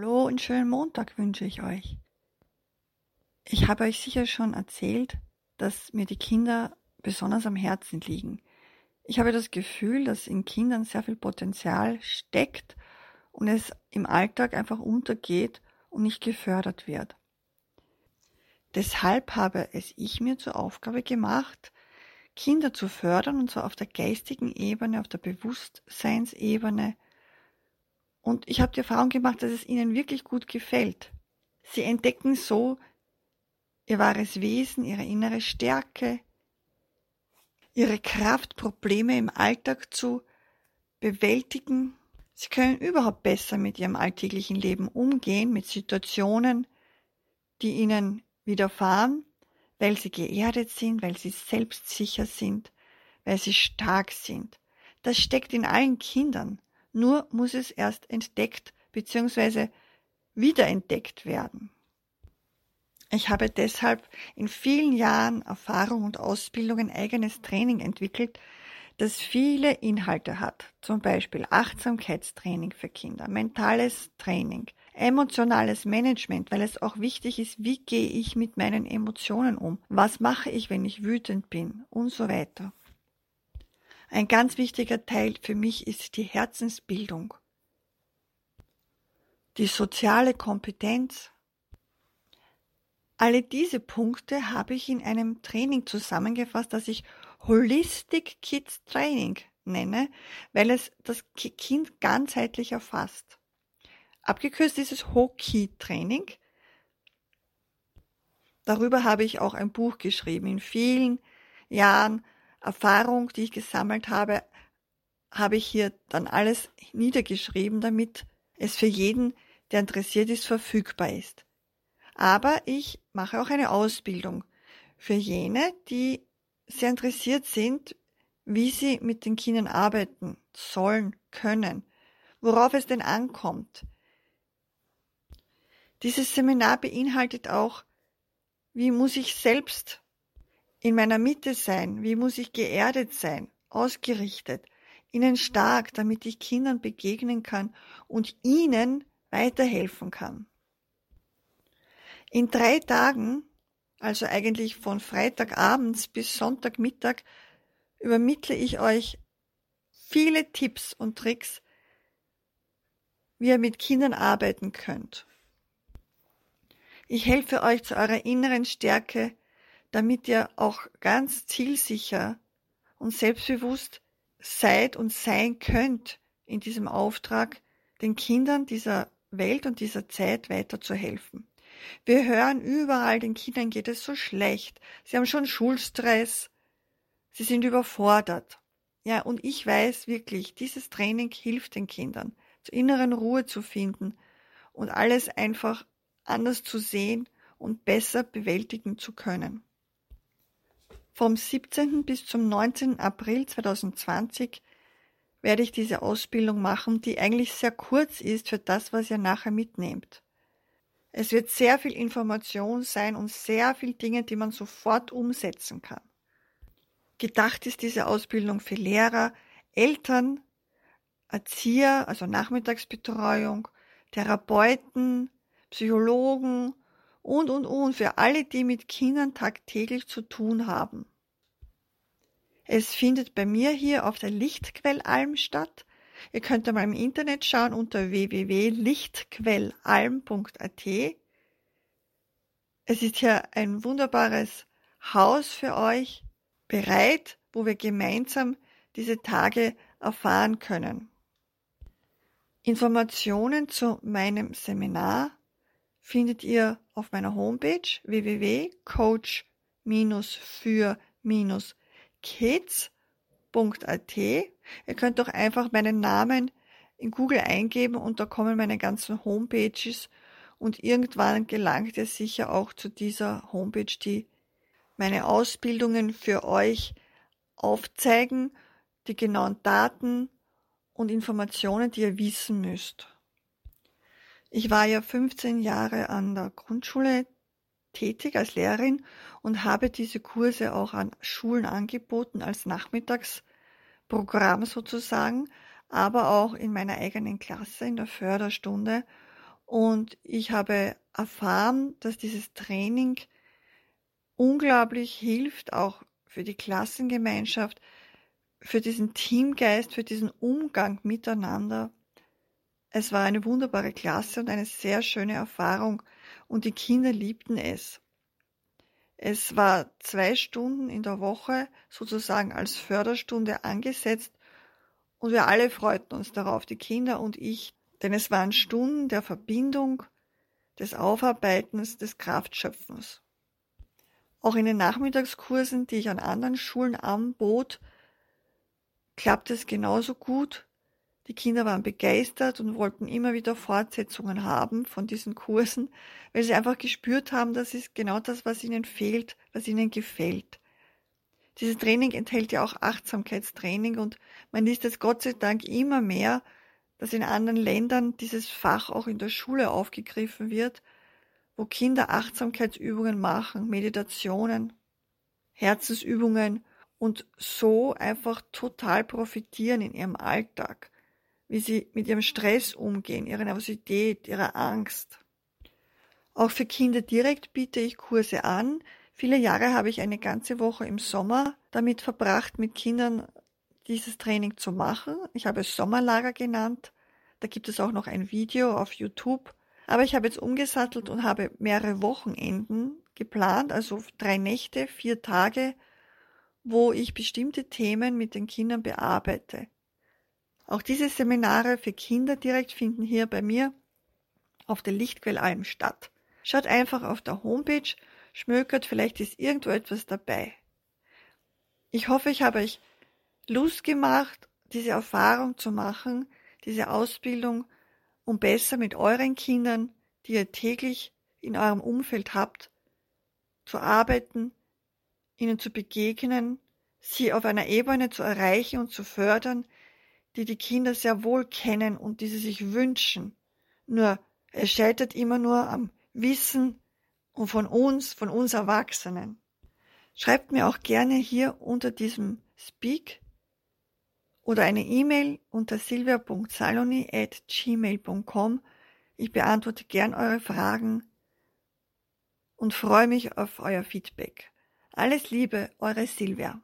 Hallo und schönen Montag wünsche ich euch. Ich habe euch sicher schon erzählt, dass mir die Kinder besonders am Herzen liegen. Ich habe das Gefühl, dass in Kindern sehr viel Potenzial steckt und es im Alltag einfach untergeht und nicht gefördert wird. Deshalb habe es ich mir zur Aufgabe gemacht, Kinder zu fördern, und zwar auf der geistigen Ebene, auf der Bewusstseinsebene, und ich habe die Erfahrung gemacht, dass es ihnen wirklich gut gefällt. Sie entdecken so ihr wahres Wesen, ihre innere Stärke, ihre Kraft, Probleme im Alltag zu bewältigen. Sie können überhaupt besser mit ihrem alltäglichen Leben umgehen, mit Situationen, die ihnen widerfahren, weil sie geerdet sind, weil sie selbstsicher sind, weil sie stark sind. Das steckt in allen Kindern. Nur muss es erst entdeckt bzw. wiederentdeckt werden. Ich habe deshalb in vielen Jahren Erfahrung und Ausbildung ein eigenes Training entwickelt, das viele Inhalte hat, zum Beispiel Achtsamkeitstraining für Kinder, mentales Training, emotionales Management, weil es auch wichtig ist, wie gehe ich mit meinen Emotionen um, was mache ich, wenn ich wütend bin und so weiter. Ein ganz wichtiger Teil für mich ist die Herzensbildung, die soziale Kompetenz. Alle diese Punkte habe ich in einem Training zusammengefasst, das ich Holistic Kids Training nenne, weil es das Kind ganzheitlich erfasst. Abgekürzt ist es Hoki Training. Darüber habe ich auch ein Buch geschrieben. In vielen Jahren Erfahrung, die ich gesammelt habe, habe ich hier dann alles niedergeschrieben, damit es für jeden, der interessiert ist, verfügbar ist. Aber ich mache auch eine Ausbildung für jene, die sehr interessiert sind, wie sie mit den Kindern arbeiten sollen, können, worauf es denn ankommt. Dieses Seminar beinhaltet auch, wie muss ich selbst in meiner Mitte sein, wie muss ich geerdet sein, ausgerichtet, innen stark, damit ich Kindern begegnen kann und ihnen weiterhelfen kann. In drei Tagen, also eigentlich von Freitagabends bis Sonntagmittag, übermittle ich euch viele Tipps und Tricks, wie ihr mit Kindern arbeiten könnt. Ich helfe euch zu eurer inneren Stärke, damit ihr auch ganz zielsicher und selbstbewusst seid und sein könnt in diesem Auftrag, den Kindern dieser Welt und dieser Zeit weiterzuhelfen. Wir hören überall, den Kindern geht es so schlecht. Sie haben schon Schulstress. Sie sind überfordert. Ja, und ich weiß wirklich, dieses Training hilft den Kindern, zur inneren Ruhe zu finden und alles einfach anders zu sehen und besser bewältigen zu können. Vom 17. bis zum 19. April 2020 werde ich diese Ausbildung machen, die eigentlich sehr kurz ist für das, was ihr nachher mitnehmt. Es wird sehr viel Information sein und sehr viel Dinge, die man sofort umsetzen kann. Gedacht ist diese Ausbildung für Lehrer, Eltern, Erzieher, also Nachmittagsbetreuung, Therapeuten, Psychologen und, und, und, für alle, die mit Kindern tagtäglich zu tun haben. Es findet bei mir hier auf der Lichtquellalm statt. Ihr könnt einmal im Internet schauen unter www.lichtquellalm.at. Es ist hier ein wunderbares Haus für euch bereit, wo wir gemeinsam diese Tage erfahren können. Informationen zu meinem Seminar findet ihr auf meiner Homepage www.coach-für-kids.at. Ihr könnt doch einfach meinen Namen in Google eingeben und da kommen meine ganzen Homepages und irgendwann gelangt ihr sicher auch zu dieser Homepage, die meine Ausbildungen für euch aufzeigen, die genauen Daten und Informationen, die ihr wissen müsst. Ich war ja 15 Jahre an der Grundschule tätig als Lehrerin und habe diese Kurse auch an Schulen angeboten als Nachmittagsprogramm sozusagen, aber auch in meiner eigenen Klasse in der Förderstunde. Und ich habe erfahren, dass dieses Training unglaublich hilft, auch für die Klassengemeinschaft, für diesen Teamgeist, für diesen Umgang miteinander. Es war eine wunderbare Klasse und eine sehr schöne Erfahrung und die Kinder liebten es. Es war zwei Stunden in der Woche sozusagen als Förderstunde angesetzt und wir alle freuten uns darauf, die Kinder und ich, denn es waren Stunden der Verbindung, des Aufarbeitens, des Kraftschöpfens. Auch in den Nachmittagskursen, die ich an anderen Schulen anbot, klappt es genauso gut. Die Kinder waren begeistert und wollten immer wieder Fortsetzungen haben von diesen Kursen, weil sie einfach gespürt haben, das ist genau das, was ihnen fehlt, was ihnen gefällt. Dieses Training enthält ja auch Achtsamkeitstraining und man liest es Gott sei Dank immer mehr, dass in anderen Ländern dieses Fach auch in der Schule aufgegriffen wird, wo Kinder Achtsamkeitsübungen machen, Meditationen, Herzensübungen und so einfach total profitieren in ihrem Alltag, wie sie mit ihrem Stress umgehen, ihrer Nervosität, ihrer Angst. Auch für Kinder direkt biete ich Kurse an, Viele Jahre habe ich eine ganze Woche im Sommer damit verbracht, mit Kindern dieses Training zu machen. Ich habe es Sommerlager genannt. Da gibt es auch noch ein Video auf YouTube. Aber ich habe jetzt umgesattelt und habe mehrere Wochenenden geplant, also drei Nächte, vier Tage, wo ich bestimmte Themen mit den Kindern bearbeite. Auch diese Seminare für Kinder direkt finden hier bei mir auf der Lichtquellalm statt. Schaut einfach auf der Homepage schmökert, vielleicht ist irgendwo etwas dabei. Ich hoffe, ich habe euch Lust gemacht, diese Erfahrung zu machen, diese Ausbildung, um besser mit euren Kindern, die ihr täglich in eurem Umfeld habt, zu arbeiten, ihnen zu begegnen, sie auf einer Ebene zu erreichen und zu fördern, die die Kinder sehr wohl kennen und die sie sich wünschen. Nur es scheitert immer nur am Wissen, und von uns, von uns Erwachsenen. Schreibt mir auch gerne hier unter diesem Speak oder eine E-Mail unter silvia.saloni at gmail.com. Ich beantworte gern eure Fragen und freue mich auf euer Feedback. Alles Liebe, eure Silvia.